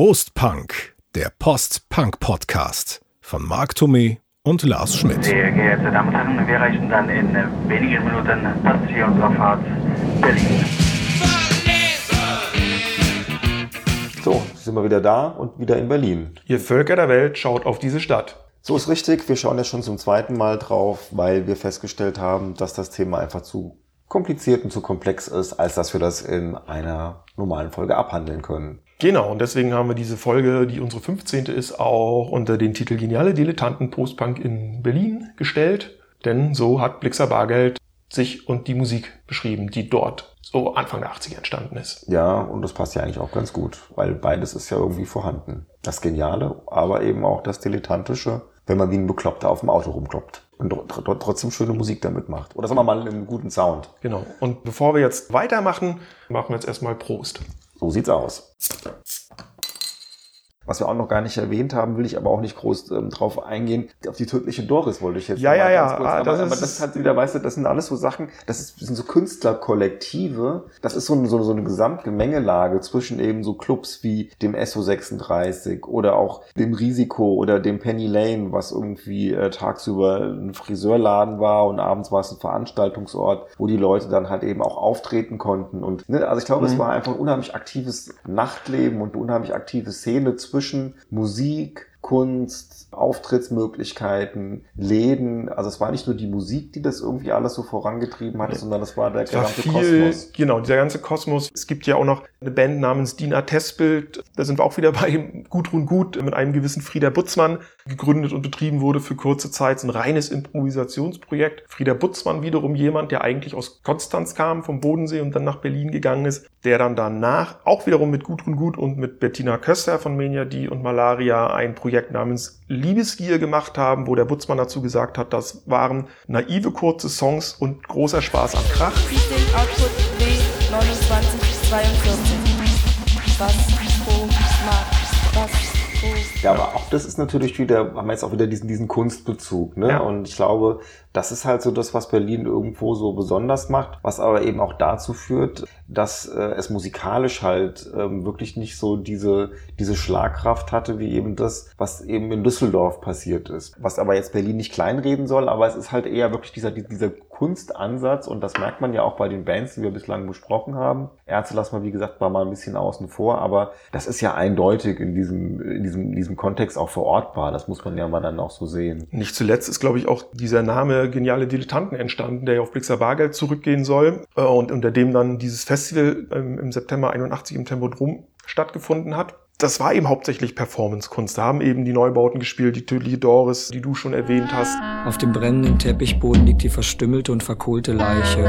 Prost Punk, der Post-Punk-Podcast von Marc Thomé und Lars Schmidt. Sehr geehrte Damen und Herren, wir erreichen dann in wenigen Minuten das Ziel unserer Fahrt Berlin. So, sind wir wieder da und wieder in Berlin. Ihr Völker der Welt schaut auf diese Stadt. So ist richtig. Wir schauen jetzt schon zum zweiten Mal drauf, weil wir festgestellt haben, dass das Thema einfach zu kompliziert und zu komplex ist, als dass wir das in einer normalen Folge abhandeln können. Genau, und deswegen haben wir diese Folge, die unsere 15. ist, auch unter den Titel Geniale Dilettanten Postpunk in Berlin gestellt. Denn so hat Blixer Bargeld sich und die Musik beschrieben, die dort so Anfang der 80er entstanden ist. Ja, und das passt ja eigentlich auch ganz gut, weil beides ist ja irgendwie vorhanden. Das Geniale, aber eben auch das Dilettantische, wenn man wie ein Bekloppter auf dem Auto rumkloppt und trotzdem schöne Musik damit macht. Oder sagen wir mal einen guten Sound. Genau. Und bevor wir jetzt weitermachen, machen wir jetzt erstmal Prost. So sieht's aus. Was wir auch noch gar nicht erwähnt haben, will ich aber auch nicht groß ähm, drauf eingehen. Auf die tödliche Doris wollte ich jetzt ja, ja, ja. Kurz, ah, aber, das aber, das hat wieder, weißt du, das sind alles so Sachen, das, ist, das sind so Künstlerkollektive. Das ist so, so, so eine Gesamtgemengelage zwischen eben so Clubs wie dem SO36 oder auch dem Risiko oder dem Penny Lane, was irgendwie äh, tagsüber ein Friseurladen war und abends war es ein Veranstaltungsort, wo die Leute dann halt eben auch auftreten konnten. Und ne, also ich glaube, mhm. es war einfach ein unheimlich aktives Nachtleben und eine unheimlich aktive Szene zwischen zwischen Musik, Kunst, Auftrittsmöglichkeiten, Läden. Also es war nicht nur die Musik, die das irgendwie alles so vorangetrieben hat, sondern das war der es gesamte war viel, Kosmos. Genau, dieser ganze Kosmos. Es gibt ja auch noch eine Band namens Dina Testbild. Da sind wir auch wieder bei Gudrun Gut mit einem gewissen Frieder Butzmann gegründet und betrieben wurde für kurze Zeit. ein reines Improvisationsprojekt. Frieder Butzmann wiederum jemand, der eigentlich aus Konstanz kam, vom Bodensee und dann nach Berlin gegangen ist, der dann danach auch wiederum mit Gudrun Gut und mit Bettina Köster von Meniadi und Malaria ein Projekt namens Liebesgier gemacht haben, wo der Butzmann dazu gesagt hat, das waren naive kurze Songs und großer Spaß am Krach. Output W2942. Was pro Mark? Was ja, aber auch das ist natürlich wieder, haben wir jetzt auch wieder diesen, diesen Kunstbezug, ne? Ja. Und ich glaube, das ist halt so das, was Berlin irgendwo so besonders macht, was aber eben auch dazu führt, dass äh, es musikalisch halt ähm, wirklich nicht so diese, diese Schlagkraft hatte, wie eben das, was eben in Düsseldorf passiert ist. Was aber jetzt Berlin nicht kleinreden soll, aber es ist halt eher wirklich dieser, dieser Kunstansatz und das merkt man ja auch bei den Bands, die wir bislang besprochen haben. Ärzte lassen wir, wie gesagt, war mal ein bisschen außen vor, aber das ist ja eindeutig in diesem, in diesem, in diesem Kontext auch verortbar. Das muss man ja mal dann auch so sehen. Nicht zuletzt ist, glaube ich, auch dieser Name Geniale Dilettanten entstanden, der ja auf Blixer Bargeld zurückgehen soll äh, und unter dem dann dieses Festival ähm, im September 81 im Tempodrom stattgefunden hat das war eben hauptsächlich Performance-Kunst. Da haben eben die Neubauten gespielt, die Tödliche Doris, die du schon erwähnt hast. Auf dem brennenden Teppichboden liegt die verstümmelte und verkohlte Leiche.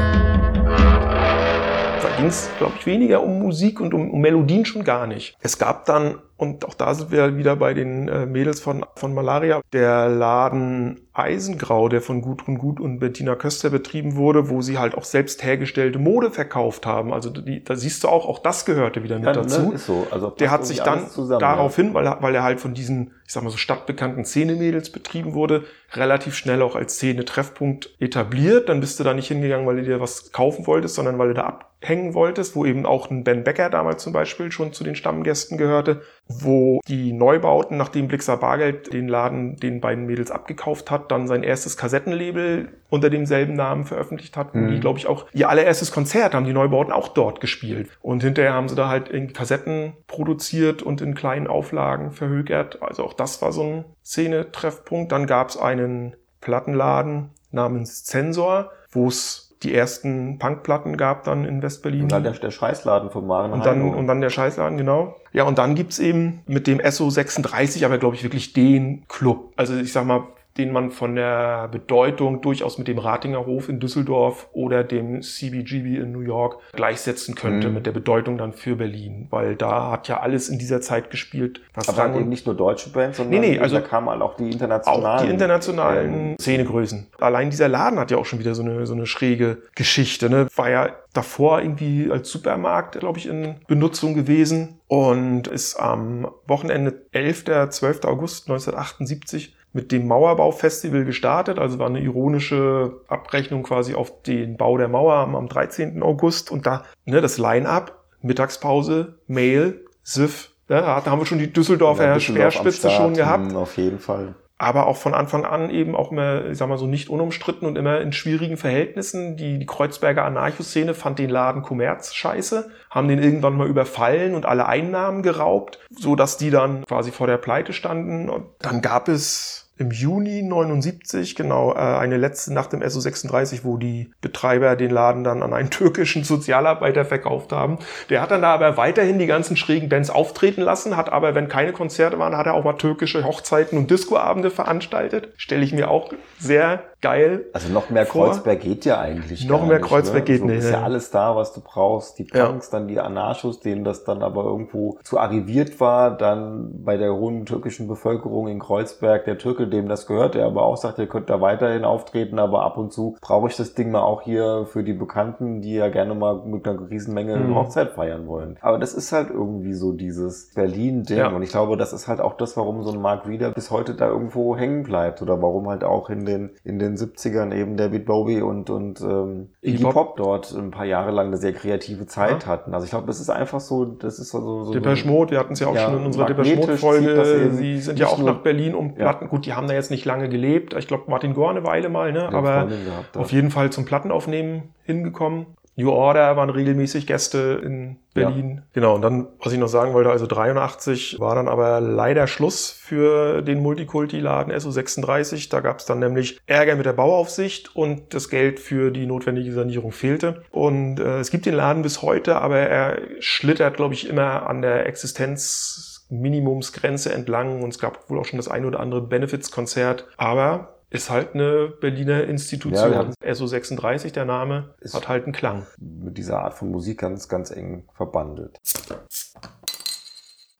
Ging es, glaube ich, weniger um Musik und um, um Melodien schon gar nicht. Es gab dann und auch da sind wir wieder bei den äh, Mädels von, von Malaria. Der Laden Eisengrau, der von Gudrun Gut und Bettina Köster betrieben wurde, wo sie halt auch selbst hergestellte Mode verkauft haben. Also die, da siehst du auch, auch das gehörte wieder mit ja, ne, dazu. Ne, so. also der hat sich dann zusammen, daraufhin, ja. weil, er, weil er halt von diesen, ich sag mal so stadtbekannten Szenemädels betrieben wurde, relativ schnell auch als Szene-Treffpunkt etabliert. Dann bist du da nicht hingegangen, weil du dir was kaufen wolltest, sondern weil du da abhängen wolltest, wo eben auch ein Ben Becker damals zum Beispiel schon zu den Stammgästen gehörte wo die Neubauten, nachdem Blixer Bargeld den Laden den beiden Mädels abgekauft hat, dann sein erstes Kassettenlabel unter demselben Namen veröffentlicht hat. Mhm. Die, glaube ich, auch ihr allererstes Konzert haben die Neubauten auch dort gespielt. Und hinterher haben sie da halt in Kassetten produziert und in kleinen Auflagen verhökert. Also auch das war so ein Szene-Treffpunkt. Dann gab es einen Plattenladen namens Zensor, wo es die ersten Punkplatten gab dann in Westberlin. Und dann der, der Scheißladen von Maren und dann Und dann der Scheißladen, genau. Ja, und dann gibt's eben mit dem SO36 aber, glaube ich, wirklich den Club. Also ich sag mal, den man von der Bedeutung durchaus mit dem Ratinger Hof in Düsseldorf oder dem CBGB in New York gleichsetzen könnte, mhm. mit der Bedeutung dann für Berlin. Weil da hat ja alles in dieser Zeit gespielt. Was Aber dann eben nicht nur deutsche Bands, sondern nee, nee, also da kamen halt auch die internationalen. Auch die internationalen Szenegrößen. Allein dieser Laden hat ja auch schon wieder so eine, so eine schräge Geschichte. Ne? War ja davor irgendwie als Supermarkt, glaube ich, in Benutzung gewesen und ist am Wochenende 11. 12. August 1978 mit dem Mauerbaufestival gestartet. Also war eine ironische Abrechnung quasi auf den Bau der Mauer am, 13. August. Und da ne, das Line-up, Mittagspause, Mail, SIF, Ja, da haben wir schon die Düsseldorfer ja, Düsseldorf Speerspitze schon gehabt. Auf jeden Fall aber auch von Anfang an eben auch immer, ich sag mal so, nicht unumstritten und immer in schwierigen Verhältnissen. Die, die Kreuzberger Anarchoszene fand den Laden Kommerz scheiße, haben den irgendwann mal überfallen und alle Einnahmen geraubt, so dass die dann quasi vor der Pleite standen. Und dann gab es im Juni 79, genau, äh, eine letzte Nacht im SO36, wo die Betreiber den Laden dann an einen türkischen Sozialarbeiter verkauft haben. Der hat dann da aber weiterhin die ganzen schrägen Bands auftreten lassen, hat aber, wenn keine Konzerte waren, hat er auch mal türkische Hochzeiten und Discoabende veranstaltet. Stelle ich mir auch sehr geil. Also noch mehr vor. Kreuzberg geht ja eigentlich. Noch mehr nicht, Kreuzberg ne? geht so nicht. Ist ja alles da, was du brauchst. Die Punks, ja. dann die Anarchos, denen das dann aber irgendwo zu arriviert war, dann bei der hohen türkischen Bevölkerung in Kreuzberg, der Türke dem das gehört, der aber auch sagt, ihr könnt da weiterhin auftreten, aber ab und zu brauche ich das Ding mal auch hier für die Bekannten, die ja gerne mal mit einer Riesenmenge mhm. Hochzeit feiern wollen. Aber das ist halt irgendwie so dieses Berlin-Ding. Ja. Und ich glaube, das ist halt auch das, warum so ein Mark Reeder bis heute da irgendwo hängen bleibt oder warum halt auch in den, in den 70ern eben David Bowie und, und ähm, Iggy Pop. Pop dort ein paar Jahre lang eine sehr kreative Zeit ja. hatten. Also ich glaube, das ist einfach so, das ist so, so Depeche Mode, wir hatten es ja auch ja, schon in unserer Depeche Mode Folge. Sie sind ja auch nach Berlin um Platten. Gut, die haben da jetzt nicht lange gelebt. Ich glaube, Martin Gore eine Weile mal, ne? aber gehabt, auf jeden Fall zum Plattenaufnehmen hingekommen. New Order waren regelmäßig Gäste in Berlin. Ja. Genau, und dann, was ich noch sagen wollte, also 83 war dann aber leider Schluss für den Multikulti-Laden SO36. Da gab es dann nämlich Ärger mit der Bauaufsicht und das Geld für die notwendige Sanierung fehlte. Und äh, es gibt den Laden bis heute, aber er schlittert, glaube ich, immer an der Existenz Minimumsgrenze entlang und es gab wohl auch schon das ein oder andere Benefits-Konzert. Aber ist halt eine Berliner Institution. Ja, SO36, der Name, hat halt einen Klang. Mit dieser Art von Musik ganz, ganz eng verbandelt.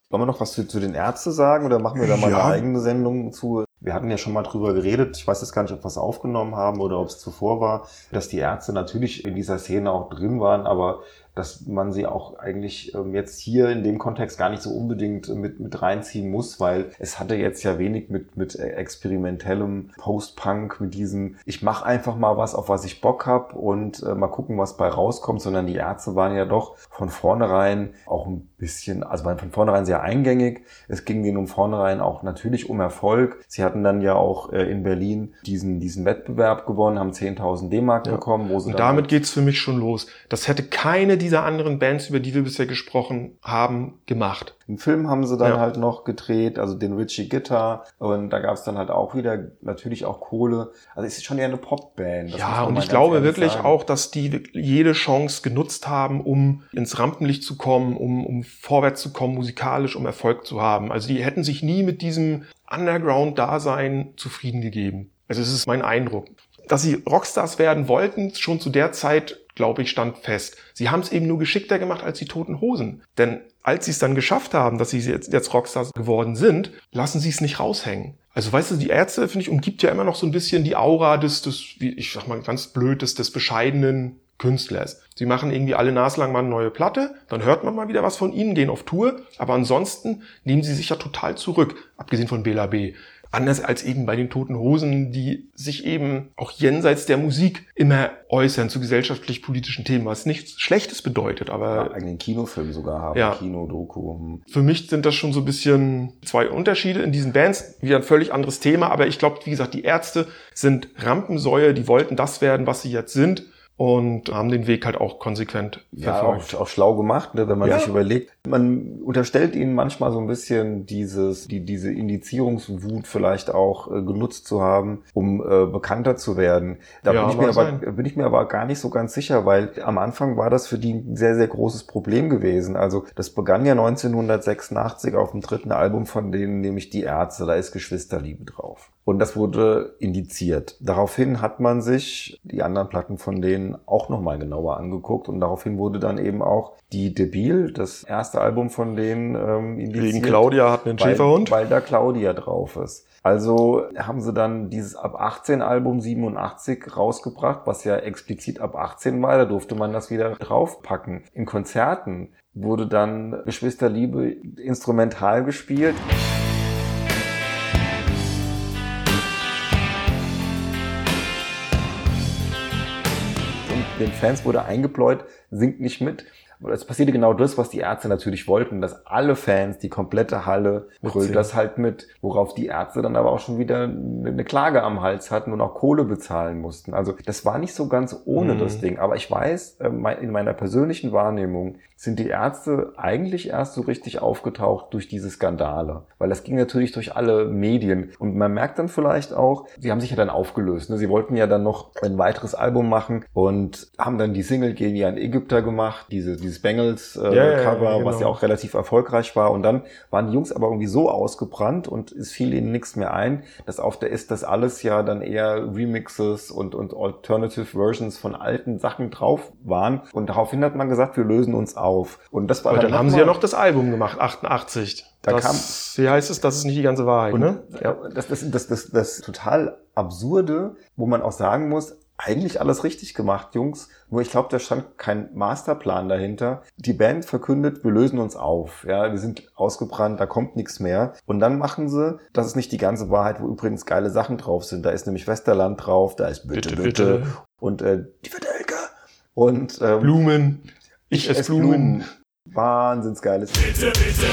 Wollen wir noch was zu, zu den Ärzten sagen oder machen wir da mal ja. eine eigene Sendung zu? Wir hatten ja schon mal drüber geredet, ich weiß jetzt gar nicht, ob wir es aufgenommen haben oder ob es zuvor war, dass die Ärzte natürlich in dieser Szene auch drin waren, aber dass man sie auch eigentlich ähm, jetzt hier in dem Kontext gar nicht so unbedingt mit, mit reinziehen muss, weil es hatte jetzt ja wenig mit, mit experimentellem Post-Punk, mit diesem, ich mache einfach mal was, auf was ich Bock hab und äh, mal gucken, was bei rauskommt, sondern die Ärzte waren ja doch von vornherein auch ein bisschen, also waren von vornherein sehr eingängig. Es ging ihnen um vornherein auch natürlich um Erfolg. Sie hatten dann ja auch äh, in Berlin diesen, diesen Wettbewerb gewonnen, haben 10.000 D-Mark ja. bekommen. Wo sie und damit geht's für mich schon los. Das hätte keine dieser anderen Bands, über die wir bisher gesprochen haben, gemacht. Einen Film haben sie dann ja. halt noch gedreht, also den Richie Gitter. Und da gab es dann halt auch wieder natürlich auch Kohle. Also es ist schon eher eine Popband. Ja, und ich glaube wirklich sagen. auch, dass die jede Chance genutzt haben, um ins Rampenlicht zu kommen, um, um vorwärts zu kommen, musikalisch, um Erfolg zu haben. Also die hätten sich nie mit diesem Underground-Dasein zufrieden gegeben. Also es ist mein Eindruck. Dass sie Rockstars werden wollten, schon zu der Zeit glaube ich, stand fest. Sie haben es eben nur geschickter gemacht als die Toten Hosen. Denn als sie es dann geschafft haben, dass sie jetzt, jetzt Rockstars geworden sind, lassen sie es nicht raushängen. Also weißt du, die Ärzte, finde ich, umgibt ja immer noch so ein bisschen die Aura des, des wie ich sag mal ganz blöd, des, des bescheidenen Künstlers. Sie machen irgendwie alle naslang mal eine neue Platte, dann hört man mal wieder was von ihnen, gehen auf Tour, aber ansonsten nehmen sie sich ja total zurück, abgesehen von Bela B. Anders als eben bei den Toten Hosen, die sich eben auch jenseits der Musik immer äußern zu gesellschaftlich-politischen Themen, was nichts Schlechtes bedeutet, aber... Ja, eigenen Kinofilm sogar haben, ja. Kino-Doku. Hm. Für mich sind das schon so ein bisschen zwei Unterschiede in diesen Bands. Wieder ein völlig anderes Thema, aber ich glaube, wie gesagt, die Ärzte sind Rampensäue, die wollten das werden, was sie jetzt sind und haben den Weg halt auch konsequent verfolgt. Ja, auch, auch schlau gemacht, ne, wenn man ja. sich überlegt. Man unterstellt ihnen manchmal so ein bisschen dieses, die, diese Indizierungswut vielleicht auch äh, genutzt zu haben, um äh, bekannter zu werden. Da ja, bin, ich mir aber, bin ich mir aber gar nicht so ganz sicher, weil am Anfang war das für die ein sehr, sehr großes Problem gewesen. Also das begann ja 1986 auf dem dritten Album von denen, nämlich Die Ärzte, da ist Geschwisterliebe drauf. Und das wurde indiziert. Daraufhin hat man sich die anderen Platten von denen auch nochmal genauer angeguckt und daraufhin wurde dann eben auch die Debil, das erste Album von denen, ähm, indiziert. Wegen Claudia hat einen Schäferhund? Weil da Claudia drauf ist. Also haben sie dann dieses ab 18 Album 87 rausgebracht, was ja explizit ab 18 war, da durfte man das wieder draufpacken. In Konzerten wurde dann Geschwisterliebe instrumental gespielt. Den Fans wurde eingebläut, singt nicht mit. Es passierte genau das, was die Ärzte natürlich wollten, dass alle Fans, die komplette Halle, brüllt das halt mit, worauf die Ärzte dann aber auch schon wieder eine Klage am Hals hatten und auch Kohle bezahlen mussten. Also das war nicht so ganz ohne mhm. das Ding. Aber ich weiß, äh, in meiner persönlichen Wahrnehmung sind die Ärzte eigentlich erst so richtig aufgetaucht durch diese Skandale. Weil das ging natürlich durch alle Medien. Und man merkt dann vielleicht auch, sie haben sich ja dann aufgelöst. Ne? Sie wollten ja dann noch ein weiteres Album machen und haben dann die Single wie ein Ägypter gemacht, diese, dieses Bengals-Cover, äh, ja, genau. was ja auch relativ erfolgreich war. Und dann waren die Jungs aber irgendwie so ausgebrannt und es fiel ihnen nichts mehr ein, dass auf der ist das alles ja dann eher Remixes und, und Alternative Versions von alten Sachen drauf waren. Und daraufhin hat man gesagt, wir lösen uns auf. Und das war Aber dann, dann haben sie ja noch das Album gemacht, 88. Da das, kam, wie heißt es, das ist nicht die ganze Wahrheit, ne? Ja. Das, das, das, das, das total absurde, wo man auch sagen muss, eigentlich alles richtig gemacht, Jungs. Nur ich glaube, da stand kein Masterplan dahinter. Die Band verkündet, wir lösen uns auf. Ja, wir sind ausgebrannt, da kommt nichts mehr. Und dann machen sie, das ist nicht die ganze Wahrheit, wo übrigens geile Sachen drauf sind. Da ist nämlich Westerland drauf, da ist Bitte, Bitte, Bitte. und äh, die Verdelka. Und ähm, Blumen. Ich, ich esse Blumen. Blumen. Wahnsinnsgeiles. Bitte, bitte,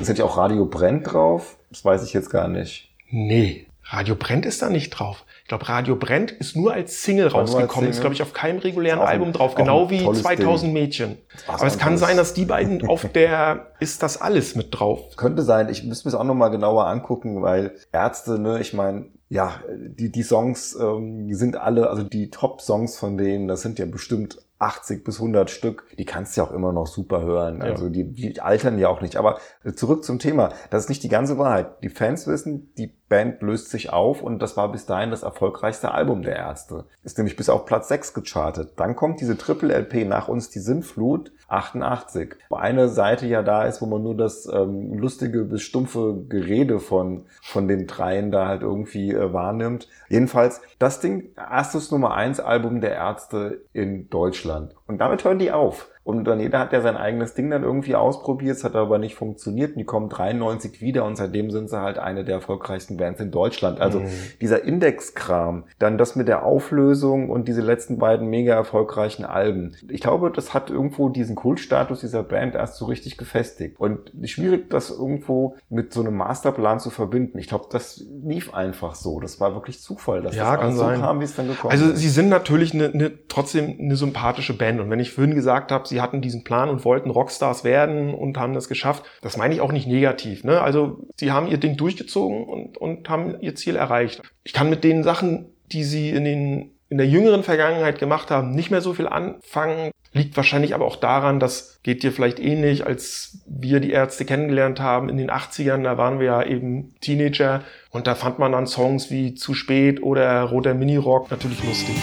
Ist ja auch Radio Brennt drauf? Das weiß ich jetzt gar nicht. Nee, Radio Brennt ist da nicht drauf. Ich glaube, Radio Brennt ist nur als Single rausgekommen. Als Single. Ist, glaube ich, auf keinem regulären Album drauf. Genau wie 2000 Ding. Mädchen. Aber es kann sein, dass die beiden auf der Ist das alles mit drauf. Könnte sein. Ich müsste mir das auch nochmal genauer angucken, weil Ärzte, ne, ich meine, ja, die, die Songs, ähm, die sind alle, also die Top-Songs von denen, das sind ja bestimmt 80 bis 100 Stück, die kannst du ja auch immer noch super hören. Also ja. die, die altern ja auch nicht. Aber äh, zurück zum Thema. Das ist nicht die ganze Wahrheit. Die Fans wissen, die Band löst sich auf und das war bis dahin das erfolgreichste Album der Ärzte. Ist nämlich bis auf Platz 6 gechartet. Dann kommt diese Triple-LP nach uns die Sinnflut 88. Wo eine Seite ja da ist, wo man nur das ähm, lustige bis stumpfe Gerede von, von den dreien da halt irgendwie äh, wahrnimmt. Jedenfalls, das Ding, erstes Nummer 1 Album der Ärzte in Deutschland. Und damit hören die auf. Und dann jeder hat ja sein eigenes Ding dann irgendwie ausprobiert, es hat aber nicht funktioniert. Und die kommen 93 wieder und seitdem sind sie halt eine der erfolgreichsten Bands in Deutschland. Also mhm. dieser Indexkram, dann das mit der Auflösung und diese letzten beiden mega erfolgreichen Alben. Ich glaube, das hat irgendwo diesen Kultstatus dieser Band erst so richtig gefestigt. Und schwierig, das irgendwo mit so einem Masterplan zu verbinden. Ich glaube, das lief einfach so. Das war wirklich Zufall, dass ja, das kann so sein. kam, wie es dann gekommen also, ist. Also sie sind natürlich eine, eine, trotzdem eine sympathische Band. Und wenn ich vorhin gesagt habe, sie hatten diesen Plan und wollten Rockstars werden und haben das geschafft. Das meine ich auch nicht negativ. Ne? Also sie haben ihr Ding durchgezogen und, und haben ihr Ziel erreicht. Ich kann mit den Sachen, die sie in den in der jüngeren Vergangenheit gemacht haben, nicht mehr so viel anfangen. Liegt wahrscheinlich aber auch daran, das geht dir vielleicht ähnlich, als wir die Ärzte kennengelernt haben in den 80ern, da waren wir ja eben Teenager und da fand man dann Songs wie Zu spät oder Roter Minirock natürlich lustig.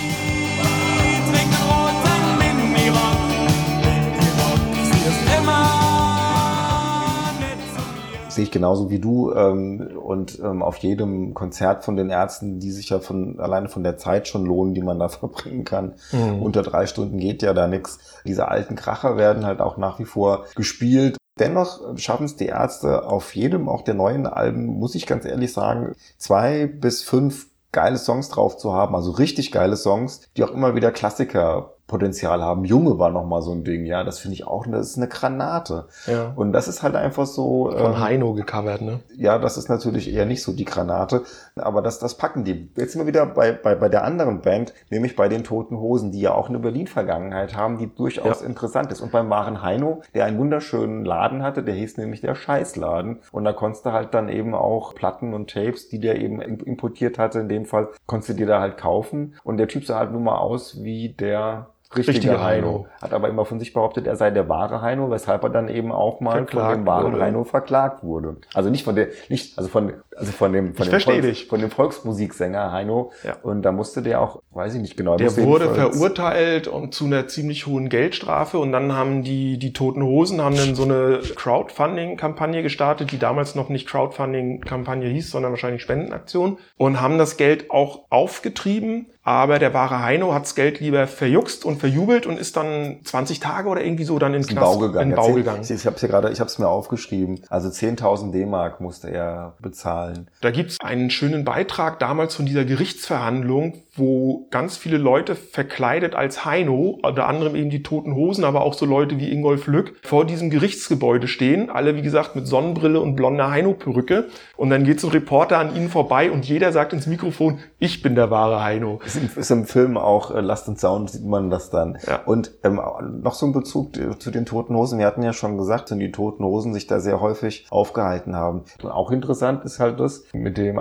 Sehe ich genauso wie du ähm, und ähm, auf jedem Konzert von den Ärzten, die sich ja von alleine von der Zeit schon lohnen, die man da verbringen kann. Mhm. Unter drei Stunden geht ja da nichts. Diese alten Kracher werden halt auch nach wie vor gespielt. Dennoch schaffen es die Ärzte auf jedem, auch der neuen Alben, muss ich ganz ehrlich sagen, zwei bis fünf geile Songs drauf zu haben, also richtig geile Songs, die auch immer wieder Klassiker Potenzial haben. Junge war noch mal so ein Ding, ja, das finde ich auch, das ist eine Granate. Ja. Und das ist halt einfach so. Von ähm, Heino gecovert, ne? Ja, das ist natürlich eher nicht so die Granate, aber das, das packen die. Jetzt sind wir wieder bei, bei, bei der anderen Band, nämlich bei den Toten Hosen, die ja auch eine Berlin-Vergangenheit haben, die durchaus ja. interessant ist. Und beim wahren Heino, der einen wunderschönen Laden hatte, der hieß nämlich der Scheißladen. Und da konntest du halt dann eben auch Platten und Tapes, die der eben importiert hatte, in dem Fall, konntest du dir da halt kaufen. Und der Typ sah halt nun mal aus wie der richtige, richtige Heino. Heino. Hat aber immer von sich behauptet, er sei der wahre Heino, weshalb er dann eben auch mal verklagt von dem wahren wurde. Heino verklagt wurde. Also nicht von der, nicht, also von, also von dem, von, dem, Volks, von dem Volksmusiksänger Heino. Ja. Und da musste der auch, weiß ich nicht genau. Der wurde verurteilt und zu einer ziemlich hohen Geldstrafe und dann haben die, die Toten Hosen haben dann so eine Crowdfunding-Kampagne gestartet, die damals noch nicht Crowdfunding-Kampagne hieß, sondern wahrscheinlich Spendenaktion und haben das Geld auch aufgetrieben aber der wahre Heino hat's Geld lieber verjuckst und verjubelt und ist dann 20 Tage oder irgendwie so dann in den Bau gegangen. In Bau gegangen. Ich, ich habe es gerade, ich habe es mir aufgeschrieben. Also 10.000 D-Mark musste er bezahlen. Da gibt's einen schönen Beitrag damals von dieser Gerichtsverhandlung wo ganz viele Leute verkleidet als Heino, unter anderem eben die Toten Hosen, aber auch so Leute wie Ingolf Lück, vor diesem Gerichtsgebäude stehen. Alle, wie gesagt, mit Sonnenbrille und blonder Heino-Perücke. Und dann geht so ein Reporter an ihnen vorbei und jeder sagt ins Mikrofon, ich bin der wahre Heino. Ist im, ist im Film auch äh, Last and Sound sieht man das dann. Ja. Und ähm, noch so ein Bezug äh, zu den Toten Hosen. Wir hatten ja schon gesagt, dass die Toten Hosen sich da sehr häufig aufgehalten haben. Und auch interessant ist halt das mit dem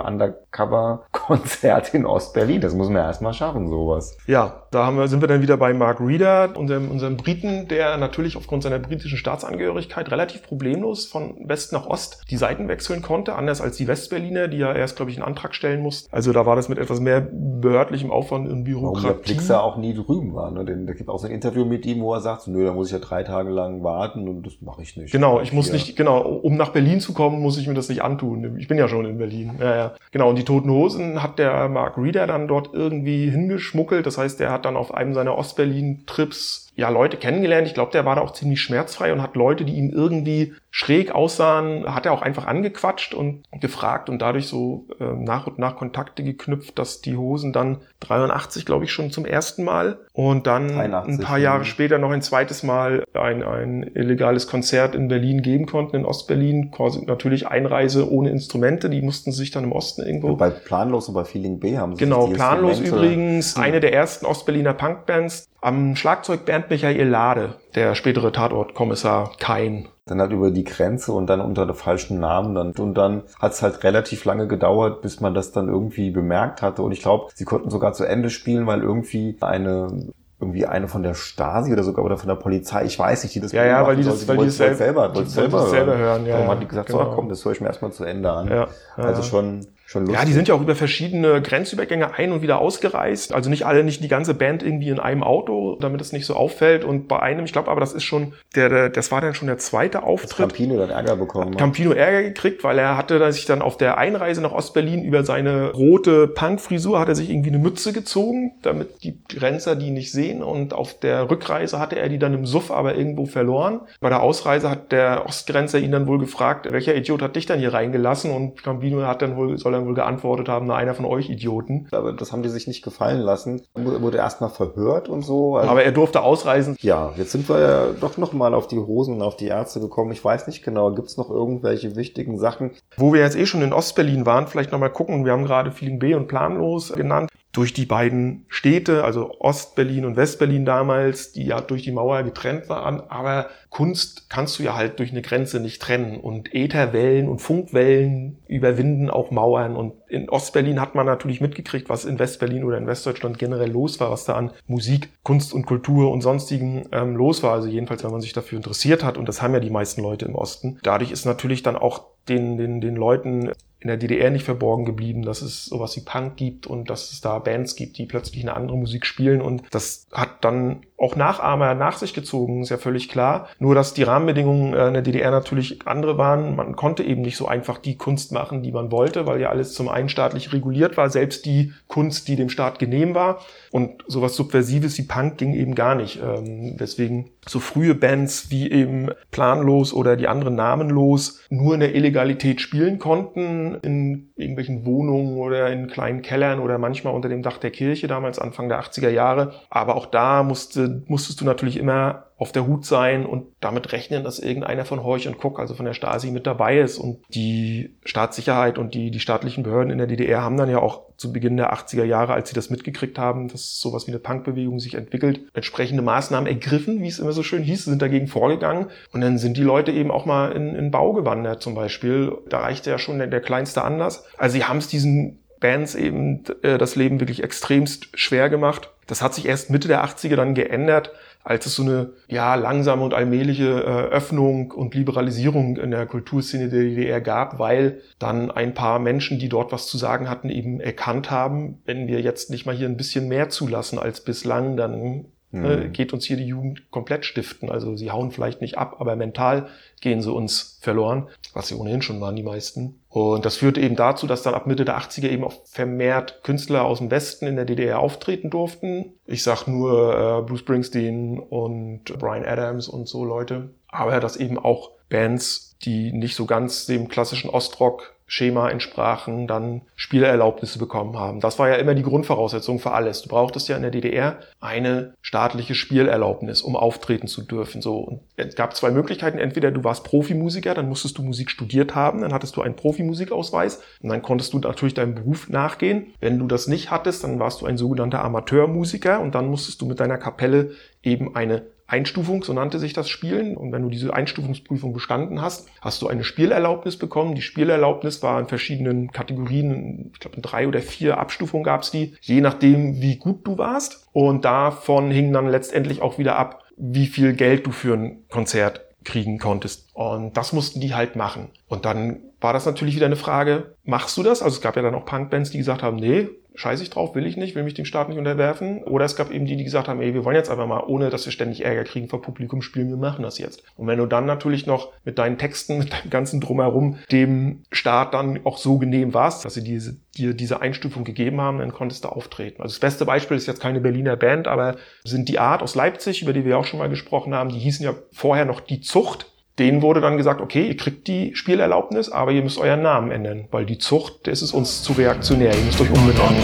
Undercover-Konzert in Ostberlin. Das muss man ja erstmal schaffen, sowas. Ja, da haben wir, sind wir dann wieder bei Mark Reeder, unserem, unserem Briten, der natürlich aufgrund seiner britischen Staatsangehörigkeit relativ problemlos von West nach Ost die Seiten wechseln konnte, anders als die Westberliner, die ja erst, glaube ich, einen Antrag stellen mussten. Also da war das mit etwas mehr behördlichem Aufwand und Bürokratie. Warum der Blixer auch nie drüben war. Ne? Denn da gibt auch so ein Interview mit ihm, wo er sagt, nö, da muss ich ja drei Tage lang warten und das mache ich nicht. Genau, ich muss nicht, genau, um nach Berlin zu kommen, muss ich mir das nicht antun. Ich bin ja schon in Berlin. Ja, ja. Genau, und die Toten Hosen hat der Mark Reeder dann dort irgendwie hingeschmuggelt. Das heißt, der hat dann auf einem seiner Ostberlin-Trips ja Leute kennengelernt. Ich glaube, der war da auch ziemlich schmerzfrei und hat Leute, die ihn irgendwie schräg aussahen, hat er auch einfach angequatscht und gefragt und dadurch so äh, nach und nach Kontakte geknüpft, dass die Hosen dann 83, glaube ich, schon zum ersten Mal und dann 83, ein paar Jahre später noch ein zweites Mal ein, ein illegales Konzert in Berlin geben konnten, in Ostberlin. Quasi natürlich Einreise ohne Instrumente, die mussten sich dann im Osten irgendwo. Ja, bei Planlos und bei Feeling B haben sie Genau, Planlos übrigens, hm. eine der ersten Ostberliner Punkbands. Am Schlagzeug Bernd Michael Lade, der spätere Tatortkommissar Kein. Dann halt über die Grenze und dann unter der falschen Namen. Dann, und dann hat es halt relativ lange gedauert, bis man das dann irgendwie bemerkt hatte. Und ich glaube, sie konnten sogar zu Ende spielen, weil irgendwie eine irgendwie eine von der Stasi oder sogar oder von der Polizei, ich weiß nicht, die das ja, ja, weil die das, weil die das selber, selber, selber, selber hören. Ja, Darum hat die gesagt, genau. so, komm, das höre ich mir erstmal zu Ende an. Ja, also schon Schon lustig. Ja, die sind ja auch über verschiedene Grenzübergänge ein- und wieder ausgereist. Also nicht alle, nicht die ganze Band irgendwie in einem Auto, damit es nicht so auffällt. Und bei einem, ich glaube aber, das ist schon, der, der, das war dann schon der zweite Auftritt. Campino dann Ärger bekommen. Hat Campino Ärger gekriegt, weil er hatte sich dann auf der Einreise nach Ostberlin über seine rote Punkfrisur hat er sich irgendwie eine Mütze gezogen, damit die Grenzer die nicht sehen. Und auf der Rückreise hatte er die dann im Suff aber irgendwo verloren. Bei der Ausreise hat der Ostgrenzer ihn dann wohl gefragt, welcher Idiot hat dich dann hier reingelassen? Und Campino hat dann wohl, soll er dann wohl geantwortet haben, na, einer von euch Idioten. Aber das haben die sich nicht gefallen lassen. Wurde erstmal verhört und so. Also Aber er durfte ausreisen. Ja, jetzt sind wir ja doch nochmal auf die Hosen und auf die Ärzte gekommen. Ich weiß nicht genau, gibt es noch irgendwelche wichtigen Sachen? Wo wir jetzt eh schon in Ostberlin waren, vielleicht nochmal gucken. Wir haben gerade Feeling B und Planlos genannt durch die beiden Städte, also Ostberlin und Westberlin damals, die ja durch die Mauer getrennt waren. Aber Kunst kannst du ja halt durch eine Grenze nicht trennen. Und Ätherwellen und Funkwellen überwinden auch Mauern. Und in Ostberlin hat man natürlich mitgekriegt, was in Westberlin oder in Westdeutschland generell los war, was da an Musik, Kunst und Kultur und sonstigen ähm, los war. Also jedenfalls, wenn man sich dafür interessiert hat. Und das haben ja die meisten Leute im Osten. Dadurch ist natürlich dann auch den, den, den Leuten in der DDR nicht verborgen geblieben, dass es sowas wie Punk gibt und dass es da Bands gibt, die plötzlich eine andere Musik spielen. Und das hat dann auch Nachahmer nach sich gezogen, ist ja völlig klar. Nur, dass die Rahmenbedingungen äh, in der DDR natürlich andere waren. Man konnte eben nicht so einfach die Kunst machen, die man wollte, weil ja alles zum einen staatlich reguliert war, selbst die Kunst, die dem Staat genehm war. Und sowas Subversives wie Punk ging eben gar nicht. Ähm, deswegen so frühe Bands wie eben Planlos oder die anderen Namenlos nur in der Illegalität spielen konnten, in irgendwelchen Wohnungen oder in kleinen Kellern oder manchmal unter dem Dach der Kirche, damals Anfang der 80er Jahre. Aber auch da musste, musstest du natürlich immer auf der Hut sein und damit rechnen, dass irgendeiner von Horch und Cook, also von der Stasi, mit dabei ist. Und die Staatssicherheit und die, die staatlichen Behörden in der DDR haben dann ja auch zu Beginn der 80er Jahre, als sie das mitgekriegt haben, dass sowas wie eine Punkbewegung sich entwickelt, entsprechende Maßnahmen ergriffen, wie es immer so schön hieß, sind dagegen vorgegangen. Und dann sind die Leute eben auch mal in, in Bau gewandert zum Beispiel. Da reichte ja schon der, der kleinste Anlass. Also sie haben es diesen Bands eben äh, das Leben wirklich extremst schwer gemacht. Das hat sich erst Mitte der 80er dann geändert, als es so eine ja langsame und allmähliche äh, Öffnung und Liberalisierung in der Kulturszene der DDR gab, weil dann ein paar Menschen, die dort was zu sagen hatten, eben erkannt haben, wenn wir jetzt nicht mal hier ein bisschen mehr zulassen als bislang, dann äh, mhm. geht uns hier die Jugend komplett stiften. Also sie hauen vielleicht nicht ab, aber mental gehen sie uns verloren, was sie ohnehin schon waren, die meisten. Und das führte eben dazu, dass dann ab Mitte der 80er eben auch vermehrt Künstler aus dem Westen in der DDR auftreten durften. Ich sag nur äh, Bruce Springsteen und Brian Adams und so Leute. Aber dass eben auch Bands, die nicht so ganz dem klassischen Ostrock Schema entsprachen, dann Spielerlaubnisse bekommen haben. Das war ja immer die Grundvoraussetzung für alles. Du brauchtest ja in der DDR eine staatliche Spielerlaubnis, um auftreten zu dürfen. So, und es gab zwei Möglichkeiten. Entweder du warst Profimusiker, dann musstest du Musik studiert haben, dann hattest du einen Profimusikausweis und dann konntest du natürlich deinem Beruf nachgehen. Wenn du das nicht hattest, dann warst du ein sogenannter Amateurmusiker und dann musstest du mit deiner Kapelle eben eine Einstufung, so nannte sich das Spielen. Und wenn du diese Einstufungsprüfung bestanden hast, hast du eine Spielerlaubnis bekommen. Die Spielerlaubnis war in verschiedenen Kategorien, ich glaube in drei oder vier Abstufungen gab es die, je nachdem, wie gut du warst. Und davon hing dann letztendlich auch wieder ab, wie viel Geld du für ein Konzert kriegen konntest. Und das mussten die halt machen. Und dann war das natürlich wieder eine Frage, machst du das? Also es gab ja dann auch Punkbands, die gesagt haben, nee, scheiße ich drauf, will ich nicht, will mich dem Staat nicht unterwerfen. Oder es gab eben die, die gesagt haben, ey, wir wollen jetzt einfach mal, ohne dass wir ständig Ärger kriegen vor Publikum spielen, wir machen das jetzt. Und wenn du dann natürlich noch mit deinen Texten, mit deinem ganzen Drumherum dem Staat dann auch so genehm warst, dass sie diese, dir diese Einstufung gegeben haben, dann konntest du auftreten. Also das beste Beispiel ist jetzt keine Berliner Band, aber sind die Art aus Leipzig, über die wir auch schon mal gesprochen haben, die hießen ja vorher noch die Zucht denen wurde dann gesagt, okay, ihr kriegt die Spielerlaubnis, aber ihr müsst euren Namen ändern, weil die Zucht, das ist uns zu reaktionär, ihr müsst euch umbenennen.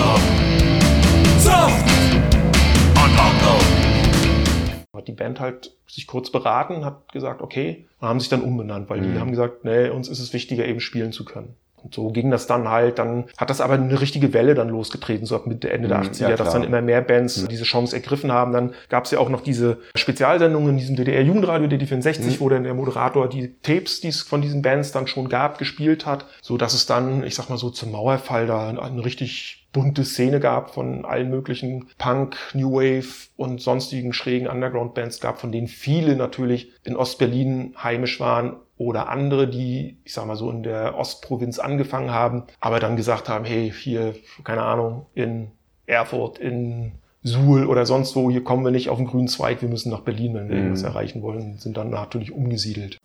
Hat die Band halt sich kurz beraten, hat gesagt, okay, und haben sich dann umbenannt, weil mhm. die haben gesagt, nee, uns ist es wichtiger, eben spielen zu können. Und so ging das dann halt. Dann hat das aber eine richtige Welle dann losgetreten, so ab Mitte, Ende der 80er, mhm, ja, dass dann immer mehr Bands mhm. diese Chance ergriffen haben. Dann gab es ja auch noch diese Spezialsendungen in diesem DDR-Jugendradio, DD64, mhm. wo dann der Moderator die Tapes, die es von diesen Bands dann schon gab, gespielt hat, so dass es dann, ich sag mal so, zum Mauerfall da eine richtig bunte Szene gab von allen möglichen Punk, New Wave und sonstigen schrägen Underground-Bands gab, von denen viele natürlich in Ostberlin heimisch waren oder andere, die, ich sag mal so, in der Ostprovinz angefangen haben, aber dann gesagt haben, hey, hier, keine Ahnung, in Erfurt, in Suhl oder sonst wo, hier kommen wir nicht auf den grünen Zweig, wir müssen nach Berlin, wenn wir mhm. irgendwas erreichen wollen, sind dann natürlich umgesiedelt.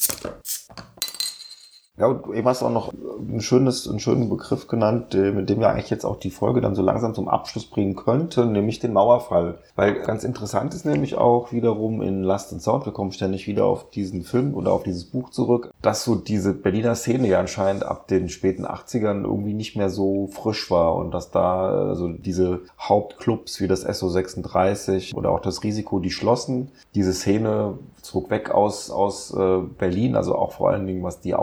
Ja, und eben hast du auch noch ein schönes, einen schönen Begriff genannt, mit dem wir eigentlich jetzt auch die Folge dann so langsam zum Abschluss bringen könnten, nämlich den Mauerfall. Weil ganz interessant ist nämlich auch wiederum in Last and Sound, wir kommen ständig wieder auf diesen Film oder auf dieses Buch zurück, dass so diese Berliner Szene ja anscheinend ab den späten 80ern irgendwie nicht mehr so frisch war und dass da also diese Hauptclubs wie das SO36 oder auch das Risiko, die schlossen, diese Szene zog weg aus, aus äh, Berlin, also auch vor allen Dingen was die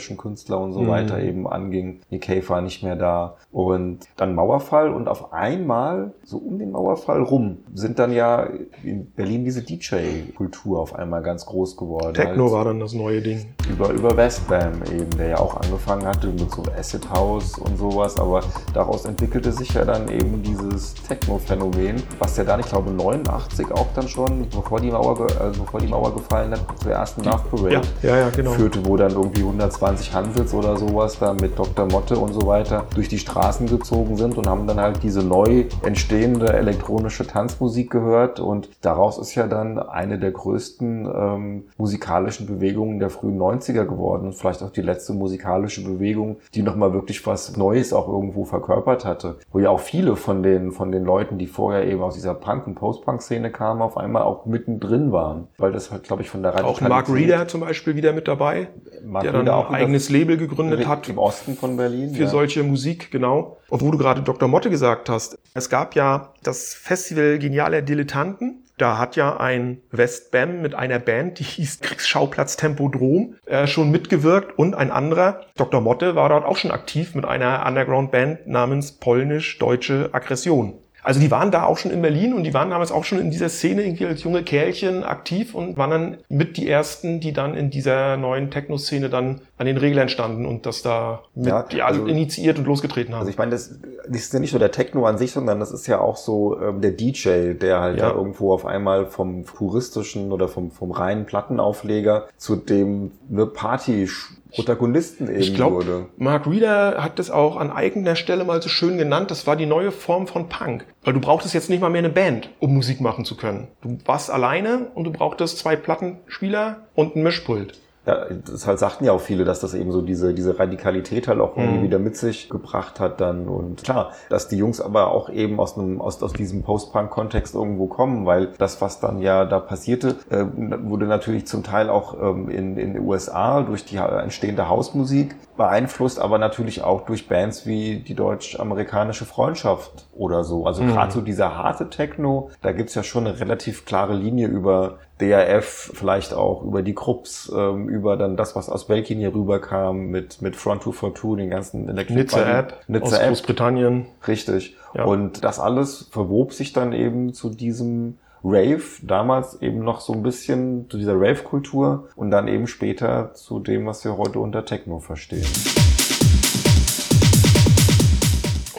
ausländischen Künstler und so mhm. weiter eben anging. Cave war nicht mehr da. Und dann Mauerfall und auf einmal, so um den Mauerfall rum, sind dann ja in Berlin diese DJ-Kultur auf einmal ganz groß geworden. Techno halt war dann das neue Ding. Über, über Westbam eben, der ja auch angefangen hatte mit so Acid House und sowas, aber daraus entwickelte sich ja dann eben dieses Techno-Phänomen, was ja dann, ich glaube, 89 auch dann schon, bevor die Mauer, also bevor die Mauer gefallen hat, zur ersten Nachparade ja, ja, ja, genau. führte, wo dann irgendwie 120 Hansels oder sowas da mit Dr. Motte und so weiter durch die Straßen gezogen sind und haben dann halt diese neu entstehende elektronische Tanzmusik gehört und daraus ist ja dann eine der größten ähm, musikalischen Bewegungen der frühen 90er geworden und vielleicht auch die letzte musikalische Bewegung, die nochmal wirklich was Neues auch irgendwo verkörpert hatte, wo ja auch viele von den, von den Leuten, die vorher eben aus dieser Punk- und Post-Punk-Szene kamen, auf einmal auch mittendrin waren, weil das halt halt, glaube ich, von der Radikalität. Auch Mark Reeder zum Beispiel wieder mit dabei, Mark der dann auch ein eigenes Label gegründet hat. Im Osten von Berlin. Für ja. solche Musik, genau. Und wo du gerade Dr. Motte gesagt hast, es gab ja das Festival Genialer Dilettanten. Da hat ja ein Westbam mit einer Band, die hieß Kriegsschauplatz Tempodrom, äh, schon mitgewirkt und ein anderer, Dr. Motte, war dort auch schon aktiv mit einer Underground-Band namens Polnisch-Deutsche Aggression. Also die waren da auch schon in Berlin und die waren damals auch schon in dieser Szene irgendwie als junge Kerlchen aktiv und waren dann mit die ersten, die dann in dieser neuen Techno-Szene dann an den Regeln standen und das da mit ja, die also, initiiert und losgetreten haben. Also ich meine, das, das ist ja nicht nur der Techno an sich, sondern das ist ja auch so ähm, der DJ, der halt ja. da irgendwo auf einmal vom puristischen oder vom, vom reinen Plattenaufleger zu dem ne, Party Protagonisten eben ich glaub, wurde. Mark Reeder hat das auch an eigener Stelle mal so schön genannt. Das war die neue Form von Punk. Weil du brauchtest jetzt nicht mal mehr eine Band, um Musik machen zu können. Du warst alleine und du brauchtest zwei Plattenspieler und ein Mischpult. Ja, das halt sagten ja auch viele, dass das eben so diese, diese Radikalität halt auch irgendwie mhm. wieder mit sich gebracht hat dann. Und klar, dass die Jungs aber auch eben aus einem, aus, aus diesem Post-Punk-Kontext irgendwo kommen, weil das, was dann ja da passierte, äh, wurde natürlich zum Teil auch ähm, in, in den USA durch die entstehende Hausmusik beeinflusst, aber natürlich auch durch Bands wie die deutsch-amerikanische Freundschaft oder so. Also mhm. gerade so dieser harte Techno, da gibt's ja schon eine relativ klare Linie über DRF, vielleicht auch über die Krupps, ähm, über dann das, was aus Belgien hier rüberkam mit, mit Front 242, den ganzen Electric Nizza App Nizza aus App. Großbritannien. Richtig. Ja. Und das alles verwob sich dann eben zu diesem Rave, damals eben noch so ein bisschen zu dieser Rave-Kultur und dann eben später zu dem, was wir heute unter Techno verstehen.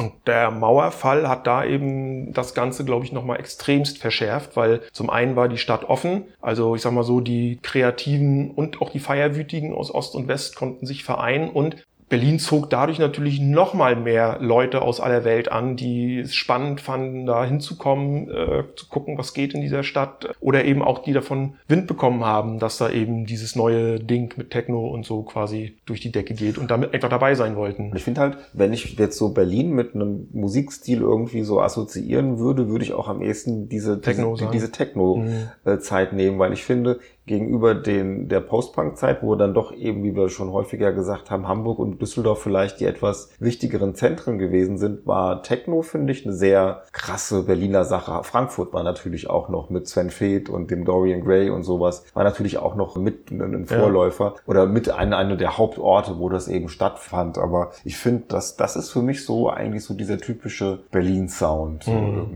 Und der Mauerfall hat da eben das Ganze, glaube ich, nochmal extremst verschärft, weil zum einen war die Stadt offen, also ich sag mal so, die Kreativen und auch die Feierwütigen aus Ost und West konnten sich vereinen. Und Berlin zog dadurch natürlich noch mal mehr Leute aus aller Welt an, die es spannend fanden, da hinzukommen, äh, zu gucken, was geht in dieser Stadt. Oder eben auch die davon Wind bekommen haben, dass da eben dieses neue Ding mit Techno und so quasi durch die Decke geht und damit einfach dabei sein wollten. Ich finde halt, wenn ich jetzt so Berlin mit einem Musikstil irgendwie so assoziieren würde, würde ich auch am ehesten diese Techno, diese, diese Techno-Zeit mhm. nehmen, weil ich finde, gegenüber den, der Post-Punk-Zeit, wo dann doch eben, wie wir schon häufiger gesagt haben, Hamburg und Düsseldorf vielleicht die etwas wichtigeren Zentren gewesen sind, war Techno, finde ich, eine sehr krasse Berliner Sache. Frankfurt war natürlich auch noch mit Sven Feth und dem Dorian Gray und sowas, war natürlich auch noch mit ein Vorläufer ja. oder mit einer, einer der Hauptorte, wo das eben stattfand. Aber ich finde, dass das ist für mich so eigentlich so dieser typische Berlin-Sound. Mhm.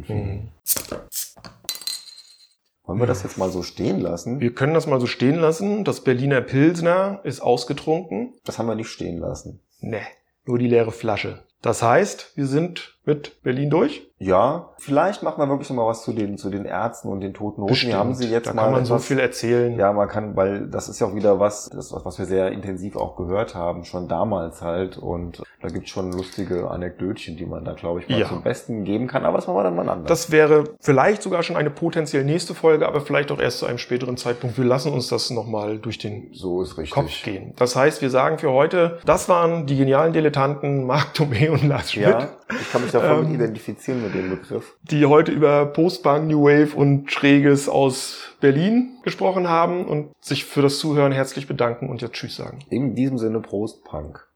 irgendwie. Wollen wir das jetzt mal so stehen lassen? Wir können das mal so stehen lassen. Das Berliner Pilsner ist ausgetrunken. Das haben wir nicht stehen lassen. Nee, nur die leere Flasche. Das heißt, wir sind mit Berlin durch. Ja, vielleicht machen wir wirklich noch mal was zu den, zu den Ärzten und den toten Hosen. Bestimmt. haben sie jetzt da mal. kann man etwas, so viel erzählen. Ja, man kann, weil das ist ja auch wieder was, das, was wir sehr intensiv auch gehört haben, schon damals halt. Und da gibt's schon lustige Anekdötchen, die man da, glaube ich, mal ja. zum Besten geben kann. Aber das machen wir dann mal anders. Das wäre vielleicht sogar schon eine potenziell nächste Folge, aber vielleicht auch erst zu einem späteren Zeitpunkt. Wir lassen uns das nochmal durch den so. Kopf gehen. Das heißt, wir sagen für heute, das waren die genialen Dilettanten Marc Tomé und Lars Schmidt. Ja, ich kann mich davon ähm, identifizieren mit dem Begriff. Die heute über Postbank, New Wave und Schräges aus Berlin gesprochen haben und sich für das Zuhören herzlich bedanken und jetzt Tschüss sagen. In diesem Sinne Prost Punk.